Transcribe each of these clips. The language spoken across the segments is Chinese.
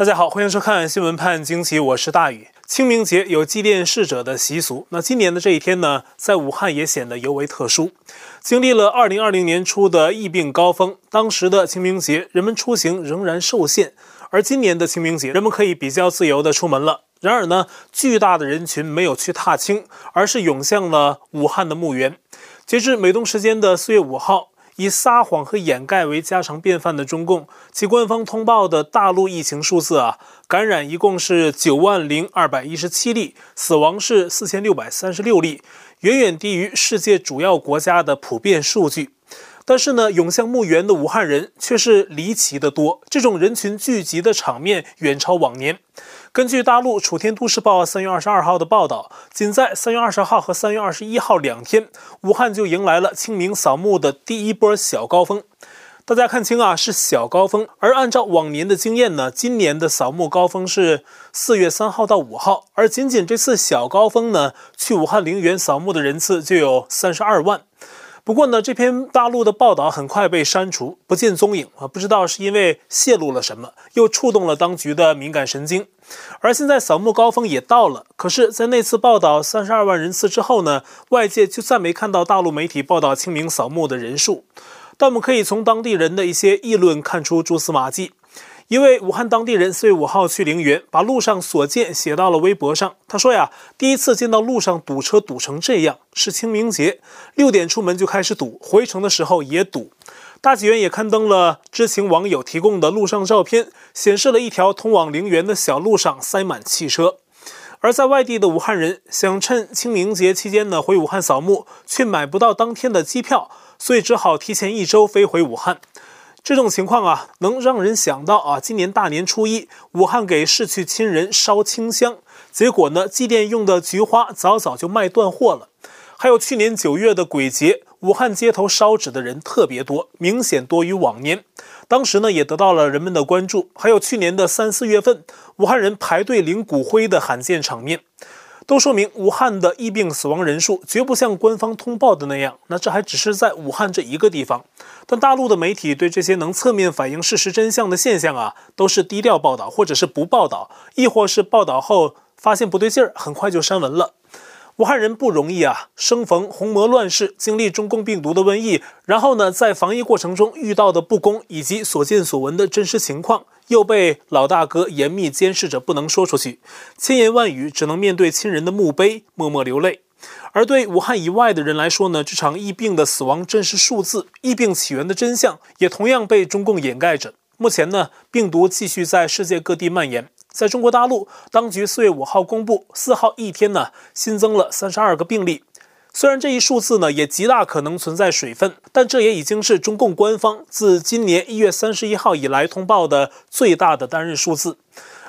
大家好，欢迎收看《新闻判惊奇》，我是大宇。清明节有祭奠逝者的习俗，那今年的这一天呢，在武汉也显得尤为特殊。经历了2020年初的疫病高峰，当时的清明节人们出行仍然受限，而今年的清明节人们可以比较自由地出门了。然而呢，巨大的人群没有去踏青，而是涌向了武汉的墓园。截至美东时间的四月五号。以撒谎和掩盖为家常便饭的中共，其官方通报的大陆疫情数字啊，感染一共是九万零二百一十七例，死亡是四千六百三十六例，远远低于世界主要国家的普遍数据。但是呢，涌向墓园的武汉人却是离奇的多，这种人群聚集的场面远超往年。根据大陆楚天都市报三月二十二号的报道，仅在三月二十号和三月二十一号两天，武汉就迎来了清明扫墓的第一波小高峰。大家看清啊，是小高峰。而按照往年的经验呢，今年的扫墓高峰是四月三号到五号，而仅仅这次小高峰呢，去武汉陵园扫墓的人次就有三十二万。不过呢，这篇大陆的报道很快被删除，不见踪影啊！不知道是因为泄露了什么，又触动了当局的敏感神经。而现在扫墓高峰也到了，可是，在那次报道三十二万人次之后呢，外界就再没看到大陆媒体报道清明扫墓的人数。但我们可以从当地人的一些议论看出蛛丝马迹。一位武汉当地人四月五号去陵园，把路上所见写到了微博上。他说呀，第一次见到路上堵车堵成这样，是清明节，六点出门就开始堵，回城的时候也堵。大纪元也刊登了知情网友提供的路上照片，显示了一条通往陵园的小路上塞满汽车。而在外地的武汉人想趁清明节期间呢回武汉扫墓，却买不到当天的机票，所以只好提前一周飞回武汉。这种情况啊，能让人想到啊，今年大年初一，武汉给逝去亲人烧清香，结果呢，祭奠用的菊花早早就卖断货了。还有去年九月的鬼节，武汉街头烧纸的人特别多，明显多于往年。当时呢，也得到了人们的关注。还有去年的三四月份，武汉人排队领骨灰的罕见场面。都说明武汉的疫病死亡人数绝不像官方通报的那样，那这还只是在武汉这一个地方。但大陆的媒体对这些能侧面反映事实真相的现象啊，都是低调报道，或者是不报道，亦或是报道后发现不对劲儿，很快就删文了。武汉人不容易啊，生逢洪魔乱世，经历中共病毒的瘟疫，然后呢，在防疫过程中遇到的不公以及所见所闻的真实情况。又被老大哥严密监视着，不能说出去，千言万语只能面对亲人的墓碑默默流泪。而对武汉以外的人来说呢，这场疫病的死亡真实数字、疫病起源的真相，也同样被中共掩盖着。目前呢，病毒继续在世界各地蔓延。在中国大陆，当局四月五号公布，四号一天呢，新增了三十二个病例。虽然这一数字呢也极大可能存在水分，但这也已经是中共官方自今年一月三十一号以来通报的最大的单日数字。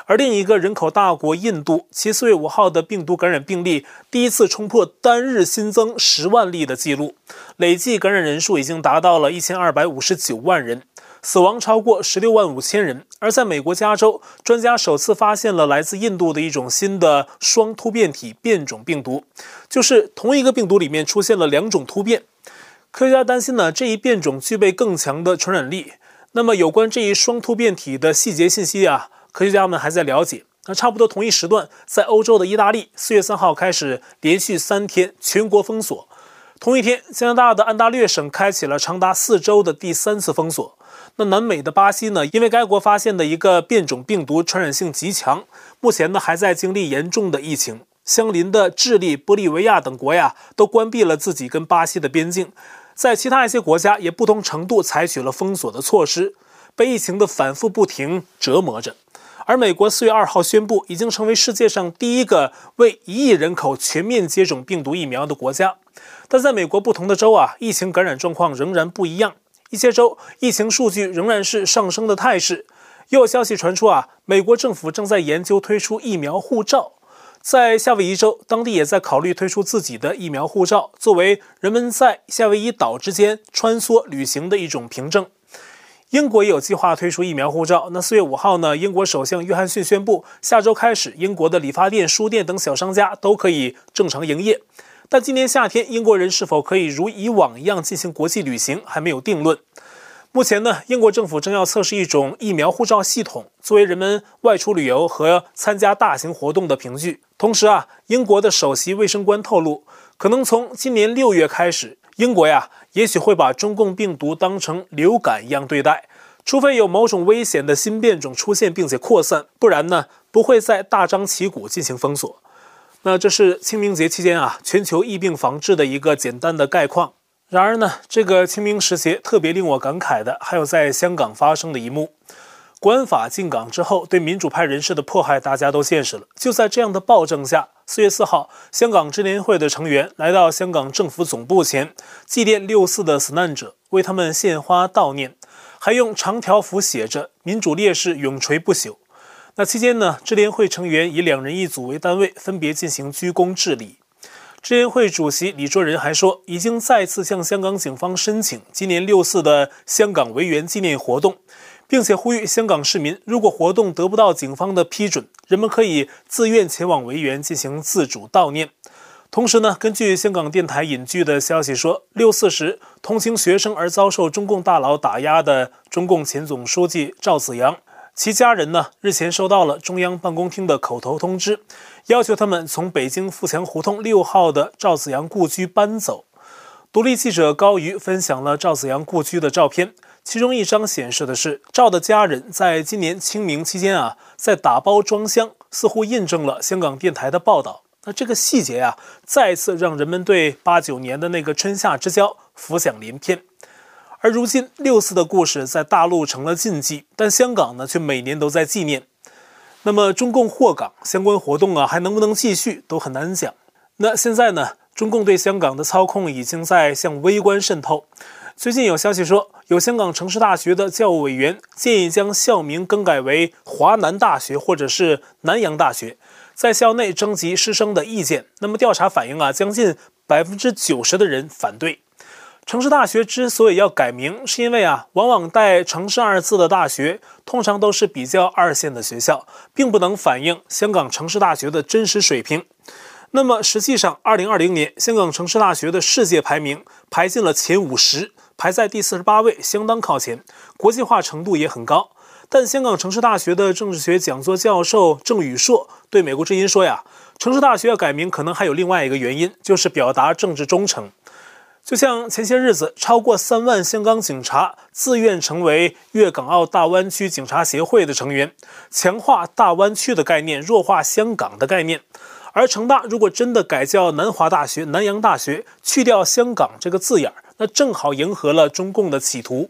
而另一个人口大国印度，其四月五号的病毒感染病例第一次冲破单日新增十万例的记录，累计感染人数已经达到了一千二百五十九万人。死亡超过十六万五千人，而在美国加州，专家首次发现了来自印度的一种新的双突变体变种病毒，就是同一个病毒里面出现了两种突变。科学家担心呢，这一变种具备更强的传染力。那么，有关这一双突变体的细节信息啊，科学家们还在了解。那差不多同一时段，在欧洲的意大利，四月三号开始连续三天全国封锁。同一天，加拿大的安大略省开启了长达四周的第三次封锁。那南美的巴西呢？因为该国发现的一个变种病毒传染性极强，目前呢还在经历严重的疫情。相邻的智利、玻利维亚等国呀，都关闭了自己跟巴西的边境。在其他一些国家，也不同程度采取了封锁的措施，被疫情的反复不停折磨着。而美国四月二号宣布，已经成为世界上第一个为一亿人口全面接种病毒疫苗的国家。但在美国不同的州啊，疫情感染状况仍然不一样。一些州疫情数据仍然是上升的态势，又有消息传出啊，美国政府正在研究推出疫苗护照，在夏威夷州，当地也在考虑推出自己的疫苗护照，作为人们在夏威夷岛之间穿梭旅行的一种凭证。英国也有计划推出疫苗护照。那四月五号呢，英国首相约翰逊宣布，下周开始，英国的理发店、书店等小商家都可以正常营业。但今年夏天，英国人是否可以如以往一样进行国际旅行，还没有定论。目前呢，英国政府正要测试一种疫苗护照系统，作为人们外出旅游和参加大型活动的凭据。同时啊，英国的首席卫生官透露，可能从今年六月开始，英国呀，也许会把中共病毒当成流感一样对待，除非有某种危险的新变种出现并且扩散，不然呢，不会再大张旗鼓进行封锁。那这是清明节期间啊，全球疫病防治的一个简单的概况。然而呢，这个清明时节特别令我感慨的，还有在香港发生的一幕。国安法进港之后，对民主派人士的迫害，大家都见识了。就在这样的暴政下，四月四号，香港支联会的成员来到香港政府总部前，祭奠六四的死难者，为他们献花悼念，还用长条幅写着“民主烈士永垂不朽”。那期间呢，支联会成员以两人一组为单位，分别进行鞠躬致礼。支联会主席李卓人还说，已经再次向香港警方申请今年六四的香港维园纪念活动。并且呼吁香港市民，如果活动得不到警方的批准，人们可以自愿前往维园进行自主悼念。同时呢，根据香港电台引据的消息说，六四时同情学生而遭受中共大佬打压的中共前总书记赵紫阳，其家人呢日前收到了中央办公厅的口头通知，要求他们从北京富强胡同六号的赵子阳故居搬走。独立记者高瑜分享了赵子阳故居的照片。其中一张显示的是赵的家人在今年清明期间啊，在打包装箱，似乎印证了香港电台的报道。那这个细节啊，再次让人们对八九年的那个春夏之交浮想联翩。而如今六四的故事在大陆成了禁忌，但香港呢却每年都在纪念。那么中共获港相关活动啊，还能不能继续都很难讲。那现在呢，中共对香港的操控已经在向微观渗透。最近有消息说，有香港城市大学的教务委员建议将校名更改为华南大学或者是南洋大学，在校内征集师生的意见。那么调查反映啊，将近百分之九十的人反对。城市大学之所以要改名，是因为啊，往往带“城市”二字的大学，通常都是比较二线的学校，并不能反映香港城市大学的真实水平。那么实际上，二零二零年香港城市大学的世界排名排进了前五十。排在第四十八位，相当靠前，国际化程度也很高。但香港城市大学的政治学讲座教授郑宇硕对美国之音说呀，城市大学要改名，可能还有另外一个原因，就是表达政治忠诚。就像前些日子，超过三万香港警察自愿成为粤港澳大湾区警察协会的成员，强化大湾区的概念，弱化香港的概念。而成大如果真的改叫南华大学、南洋大学，去掉香港这个字眼儿。那正好迎合了中共的企图。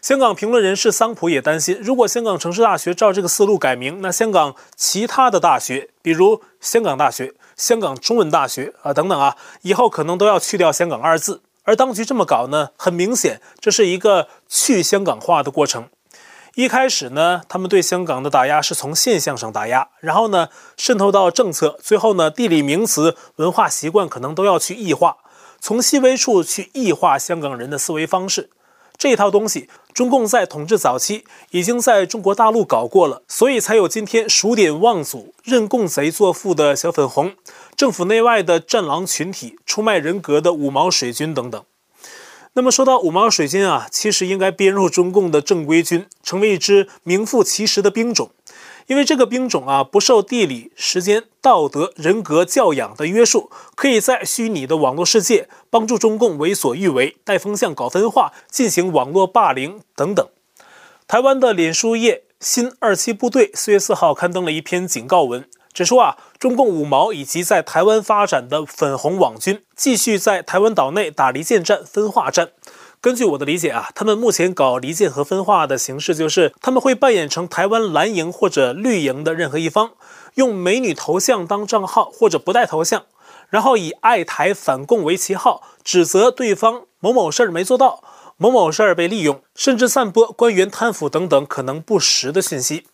香港评论人士桑普也担心，如果香港城市大学照这个思路改名，那香港其他的大学，比如香港大学、香港中文大学啊等等啊，以后可能都要去掉“香港”二字。而当局这么搞呢，很明显这是一个去香港化的过程。一开始呢，他们对香港的打压是从现象上打压，然后呢渗透到政策，最后呢地理名词、文化习惯可能都要去异化。从细微处去异化香港人的思维方式，这套东西，中共在统治早期已经在中国大陆搞过了，所以才有今天数典忘祖、认共贼作父的小粉红，政府内外的战狼群体、出卖人格的五毛水军等等。那么说到五毛水军啊，其实应该编入中共的正规军，成为一支名副其实的兵种。因为这个兵种啊，不受地理、时间、道德、人格教养的约束，可以在虚拟的网络世界帮助中共为所欲为、带风向、搞分化、进行网络霸凌等等。台湾的脸书页新二七部队四月四号刊登了一篇警告文，指出啊，中共五毛以及在台湾发展的粉红网军，继续在台湾岛内打离间战、分化战。根据我的理解啊，他们目前搞离间和分化的形式，就是他们会扮演成台湾蓝营或者绿营的任何一方，用美女头像当账号或者不带头像，然后以爱台反共为旗号，指责对方某某事儿没做到，某某事儿被利用，甚至散播官员贪腐等等可能不实的信息。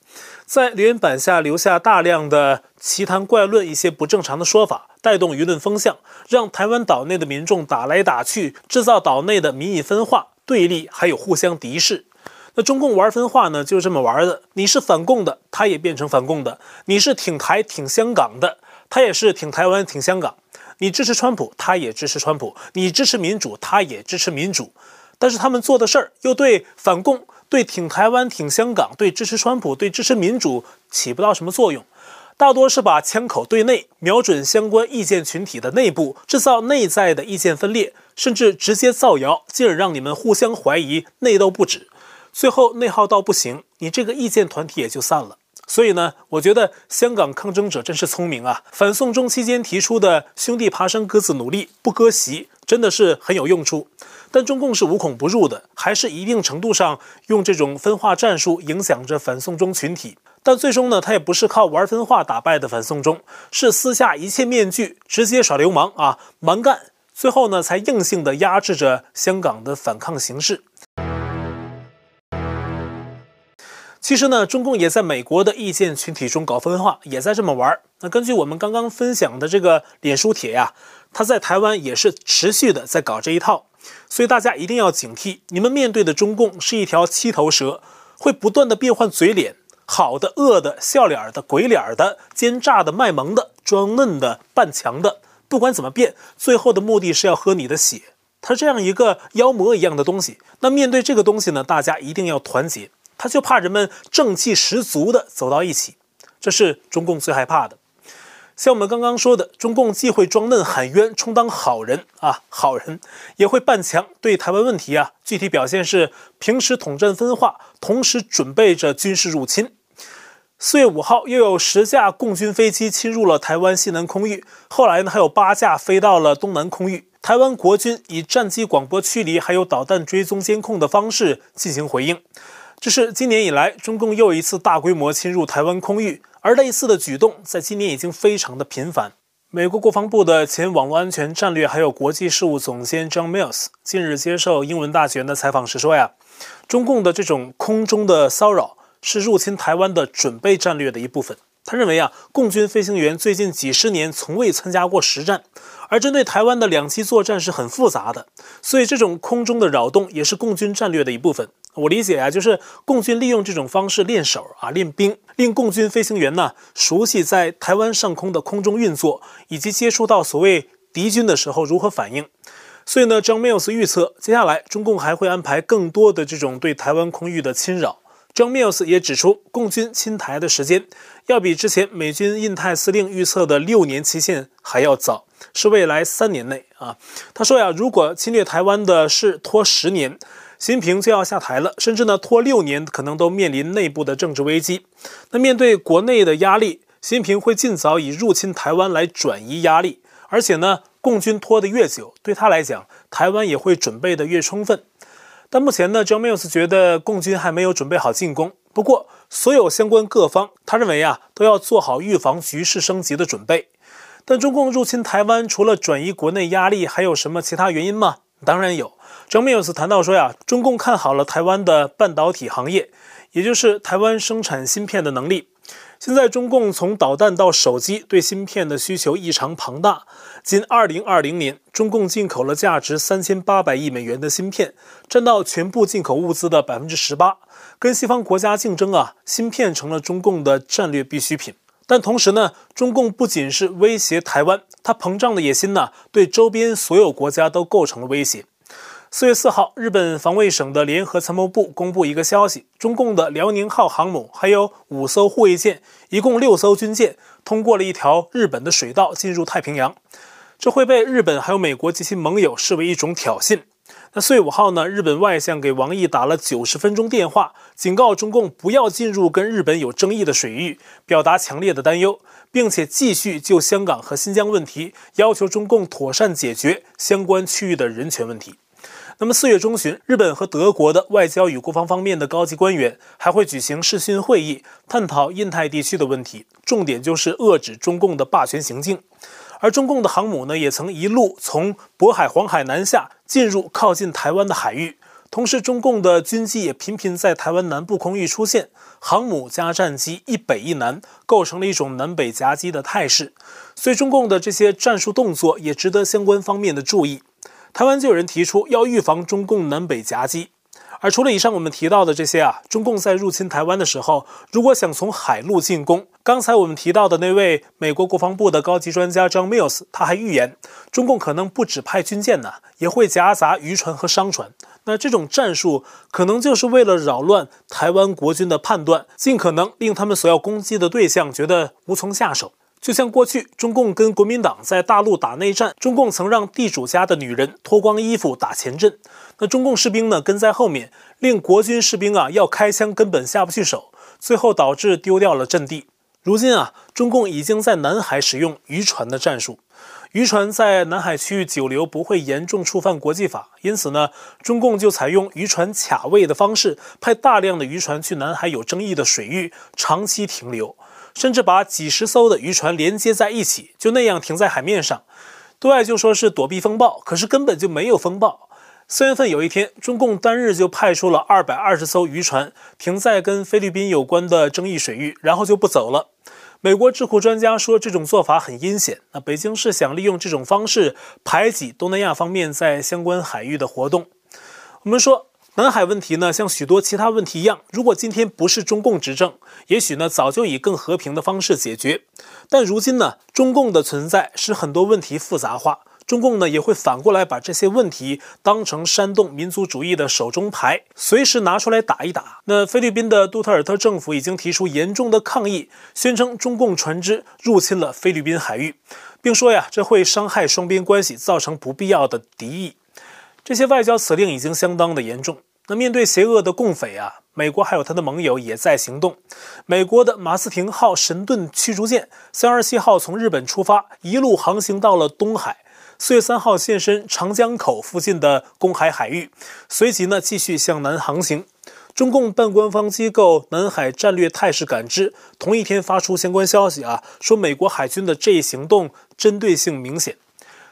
在留言板下留下大量的奇谈怪论，一些不正常的说法，带动舆论风向，让台湾岛内的民众打来打去，制造岛内的民意分化、对立，还有互相敌视。那中共玩分化呢，就是这么玩的。你是反共的，他也变成反共的；你是挺台、挺香港的，他也是挺台湾、挺香港。你支持川普，他也支持川普；你支持民主，他也支持民主。但是他们做的事儿又对反共。对挺台湾、挺香港、对支持川普、对支持民主起不到什么作用。大多是把枪口对内，瞄准相关意见群体的内部，制造内在的意见分裂，甚至直接造谣，进而让你们互相怀疑，内斗不止，最后内耗到不行，你这个意见团体也就散了。所以呢，我觉得香港抗争者真是聪明啊！反送中期间提出的“兄弟爬山各自努力，不割席”，真的是很有用处。但中共是无孔不入的，还是一定程度上用这种分化战术影响着反送中群体。但最终呢，他也不是靠玩分化打败的反送中，是撕下一切面具，直接耍流氓啊，蛮干，最后呢，才硬性的压制着香港的反抗形势。其实呢，中共也在美国的意见群体中搞分化，也在这么玩。那根据我们刚刚分享的这个脸书帖呀，他在台湾也是持续的在搞这一套，所以大家一定要警惕，你们面对的中共是一条七头蛇，会不断的变换嘴脸，好的、恶的、笑脸的、鬼脸的、奸诈的、卖萌的、装嫩的、扮强的，不管怎么变，最后的目的是要喝你的血。它这样一个妖魔一样的东西，那面对这个东西呢，大家一定要团结。他就怕人们正气十足地走到一起，这是中共最害怕的。像我们刚刚说的，中共既会装嫩喊冤，充当好人啊，好人也会扮强，对台湾问题啊，具体表现是平时统战分化，同时准备着军事入侵。四月五号，又有十架共军飞机侵入了台湾西南空域，后来呢，还有八架飞到了东南空域。台湾国军以战机广播驱离，还有导弹追踪监控的方式进行回应。这是今年以来中共又一次大规模侵入台湾空域，而类似的举动在今年已经非常的频繁。美国国防部的前网络安全战略还有国际事务总监 John Mills 近日接受英文大学的采访时说呀，中共的这种空中的骚扰是入侵台湾的准备战略的一部分。他认为啊，共军飞行员最近几十年从未参加过实战。而针对台湾的两栖作战是很复杂的，所以这种空中的扰动也是共军战略的一部分。我理解啊，就是共军利用这种方式练手啊，练兵，令共军飞行员呢熟悉在台湾上空的空中运作，以及接触到所谓敌军的时候如何反应。所以呢，John Mills 预测，接下来中共还会安排更多的这种对台湾空域的侵扰。John Mills 也指出，共军侵台的时间要比之前美军印太司令预测的六年期限还要早。是未来三年内啊，他说呀，如果侵略台湾的事拖十年，习近平就要下台了，甚至呢拖六年，可能都面临内部的政治危机。那面对国内的压力，习近平会尽早以入侵台湾来转移压力，而且呢，共军拖得越久，对他来讲，台湾也会准备得越充分。但目前呢，John Mills 觉得共军还没有准备好进攻。不过，所有相关各方，他认为啊，都要做好预防局势升级的准备。但中共入侵台湾，除了转移国内压力，还有什么其他原因吗？当然有。张明有次谈到说呀，中共看好了台湾的半导体行业，也就是台湾生产芯片的能力。现在中共从导弹到手机，对芯片的需求异常庞大。仅2020年，中共进口了价值3800亿美元的芯片，占到全部进口物资的18%。跟西方国家竞争啊，芯片成了中共的战略必需品。但同时呢，中共不仅是威胁台湾，它膨胀的野心呢，对周边所有国家都构成了威胁。四月四号，日本防卫省的联合参谋部公布一个消息：中共的辽宁号航母还有五艘护卫舰，一共六艘军舰，通过了一条日本的水道进入太平洋。这会被日本还有美国及其盟友视为一种挑衅。那四月五号呢，日本外相给王毅打了九十分钟电话，警告中共不要进入跟日本有争议的水域，表达强烈的担忧，并且继续就香港和新疆问题要求中共妥善解决相关区域的人权问题。那么四月中旬，日本和德国的外交与国防方面的高级官员还会举行视讯会议，探讨印太地区的问题，重点就是遏制中共的霸权行径。而中共的航母呢，也曾一路从渤海、黄海南下，进入靠近台湾的海域。同时，中共的军机也频频在台湾南部空域出现，航母加战机一北一南，构成了一种南北夹击的态势。所以，中共的这些战术动作也值得相关方面的注意。台湾就有人提出要预防中共南北夹击。而除了以上我们提到的这些啊，中共在入侵台湾的时候，如果想从海路进攻，刚才我们提到的那位美国国防部的高级专家 John Mills，他还预言，中共可能不只派军舰呢，也会夹杂渔船和商船。那这种战术可能就是为了扰乱台湾国军的判断，尽可能令他们所要攻击的对象觉得无从下手。就像过去中共跟国民党在大陆打内战，中共曾让地主家的女人脱光衣服打前阵，那中共士兵呢跟在后面，令国军士兵啊要开枪根本下不去手，最后导致丢掉了阵地。如今啊，中共已经在南海使用渔船的战术。渔船在南海区域久留不会严重触犯国际法，因此呢，中共就采用渔船卡位的方式，派大量的渔船去南海有争议的水域长期停留，甚至把几十艘的渔船连接在一起，就那样停在海面上。对外就说是躲避风暴，可是根本就没有风暴。四月份有一天，中共单日就派出了二百二十艘渔船停在跟菲律宾有关的争议水域，然后就不走了。美国智库专家说，这种做法很阴险。那北京是想利用这种方式排挤东南亚方面在相关海域的活动。我们说，南海问题呢，像许多其他问题一样，如果今天不是中共执政，也许呢早就以更和平的方式解决。但如今呢，中共的存在使很多问题复杂化。中共呢也会反过来把这些问题当成煽动民族主义的手中牌，随时拿出来打一打。那菲律宾的杜特尔特政府已经提出严重的抗议，宣称中共船只入侵了菲律宾海域，并说呀，这会伤害双边关系，造成不必要的敌意。这些外交辞令已经相当的严重。那面对邪恶的共匪啊，美国还有他的盟友也在行动。美国的马斯廷号神盾驱逐舰三月二七号从日本出发，一路航行到了东海。四月三号现身长江口附近的公海海域，随即呢继续向南航行。中共半官方机构南海战略态势感知同一天发出相关消息啊，说美国海军的这一行动针对性明显。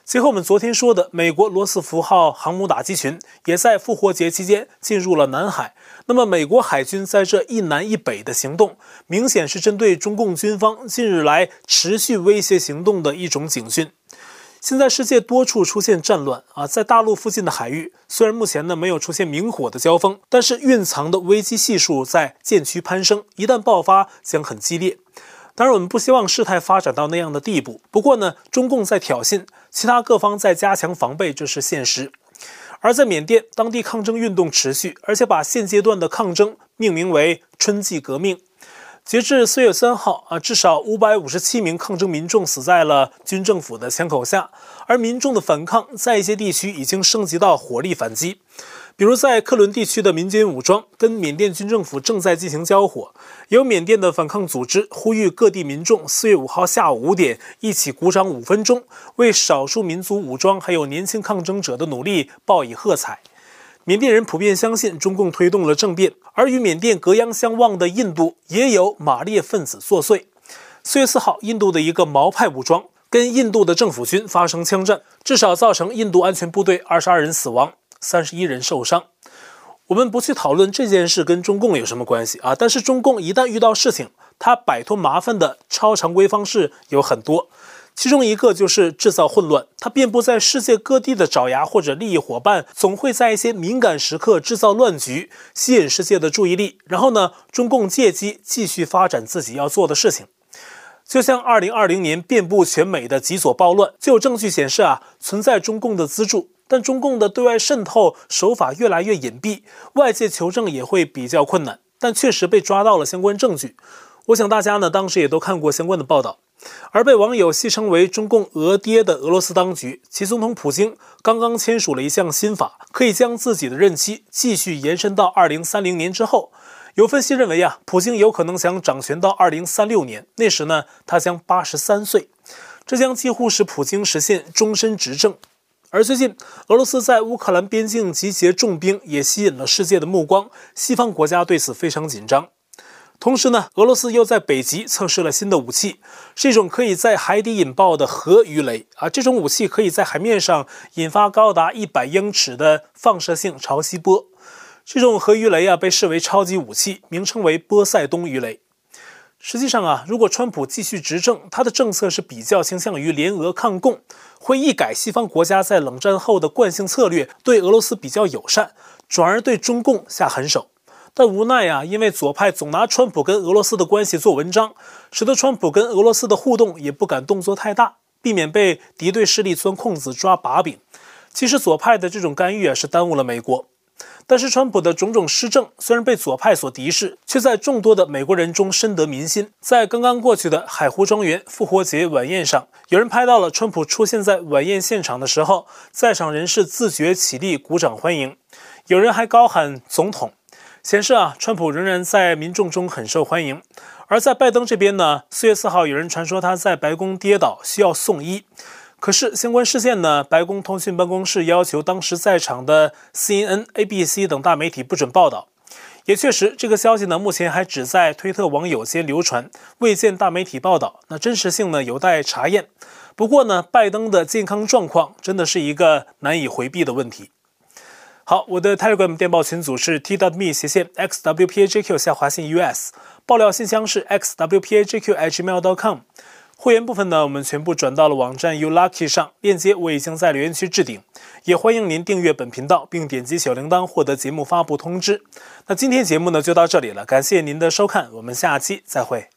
结合我们昨天说的，美国罗斯福号航母打击群也在复活节期间进入了南海。那么美国海军在这一南一北的行动，明显是针对中共军方近日来持续威胁行动的一种警讯。现在世界多处出现战乱啊，在大陆附近的海域，虽然目前呢没有出现明火的交锋，但是蕴藏的危机系数在渐趋攀升，一旦爆发将很激烈。当然，我们不希望事态发展到那样的地步。不过呢，中共在挑衅，其他各方在加强防备，这是现实。而在缅甸，当地抗争运动持续，而且把现阶段的抗争命名为“春季革命”。截至四月三号啊，至少五百五十七名抗争民众死在了军政府的枪口下，而民众的反抗在一些地区已经升级到火力反击。比如在克伦地区的民间武装跟缅甸军政府正在进行交火，有缅甸的反抗组织呼吁各地民众四月五号下午五点一起鼓掌五分钟，为少数民族武装还有年轻抗争者的努力报以喝彩。缅甸人普遍相信中共推动了政变，而与缅甸隔洋相望的印度也有马列分子作祟。四月四号，印度的一个毛派武装跟印度的政府军发生枪战，至少造成印度安全部队二十二人死亡，三十一人受伤。我们不去讨论这件事跟中共有什么关系啊，但是中共一旦遇到事情，他摆脱麻烦的超常规方式有很多。其中一个就是制造混乱，他遍布在世界各地的爪牙或者利益伙伴，总会在一些敏感时刻制造乱局，吸引世界的注意力。然后呢，中共借机继续发展自己要做的事情。就像2020年遍布全美的极左暴乱，就有证据显示啊，存在中共的资助，但中共的对外渗透手法越来越隐蔽，外界求证也会比较困难。但确实被抓到了相关证据。我想大家呢，当时也都看过相关的报道。而被网友戏称为“中共俄爹”的俄罗斯当局，其总统普京刚刚签署了一项新法，可以将自己的任期继续延伸到二零三零年之后。有分析认为啊，普京有可能想掌权到二零三六年，那时呢，他将八十三岁，这将几乎使普京实现终身执政。而最近，俄罗斯在乌克兰边境集结重兵，也吸引了世界的目光，西方国家对此非常紧张。同时呢，俄罗斯又在北极测试了新的武器，是一种可以在海底引爆的核鱼雷啊！这种武器可以在海面上引发高达一百英尺的放射性潮汐波。这种核鱼雷啊，被视为超级武器，名称为波塞冬鱼雷。实际上啊，如果川普继续执政，他的政策是比较倾向于联俄抗共，会一改西方国家在冷战后的惯性策略，对俄罗斯比较友善，转而对中共下狠手。但无奈啊，因为左派总拿川普跟俄罗斯的关系做文章，使得川普跟俄罗斯的互动也不敢动作太大，避免被敌对势力钻空子抓把柄。其实左派的这种干预啊，是耽误了美国。但是川普的种种施政虽然被左派所敌视，却在众多的美国人中深得民心。在刚刚过去的海湖庄园复活节晚宴上，有人拍到了川普出现在晚宴现场的时候，在场人士自觉起立鼓掌欢迎，有人还高喊“总统”，显示啊，川普仍然在民众中很受欢迎。而在拜登这边呢，四月四号有人传说他在白宫跌倒，需要送医。可是相关事件呢，白宫通讯办公室要求当时在场的 CNN、ABC 等大媒体不准报道。也确实，这个消息呢，目前还只在推特网友间流传，未见大媒体报道。那真实性呢，有待查验。不过呢，拜登的健康状况真的是一个难以回避的问题。好，我的 Telegram 电报群组是 t.me 斜线 xwpajq 下划线 us，爆料信箱是 xwpajq@gmail.com。会员部分呢，我们全部转到了网站 U Lucky 上，链接我已经在留言区置顶，也欢迎您订阅本频道，并点击小铃铛获得节目发布通知。那今天节目呢就到这里了，感谢您的收看，我们下期再会。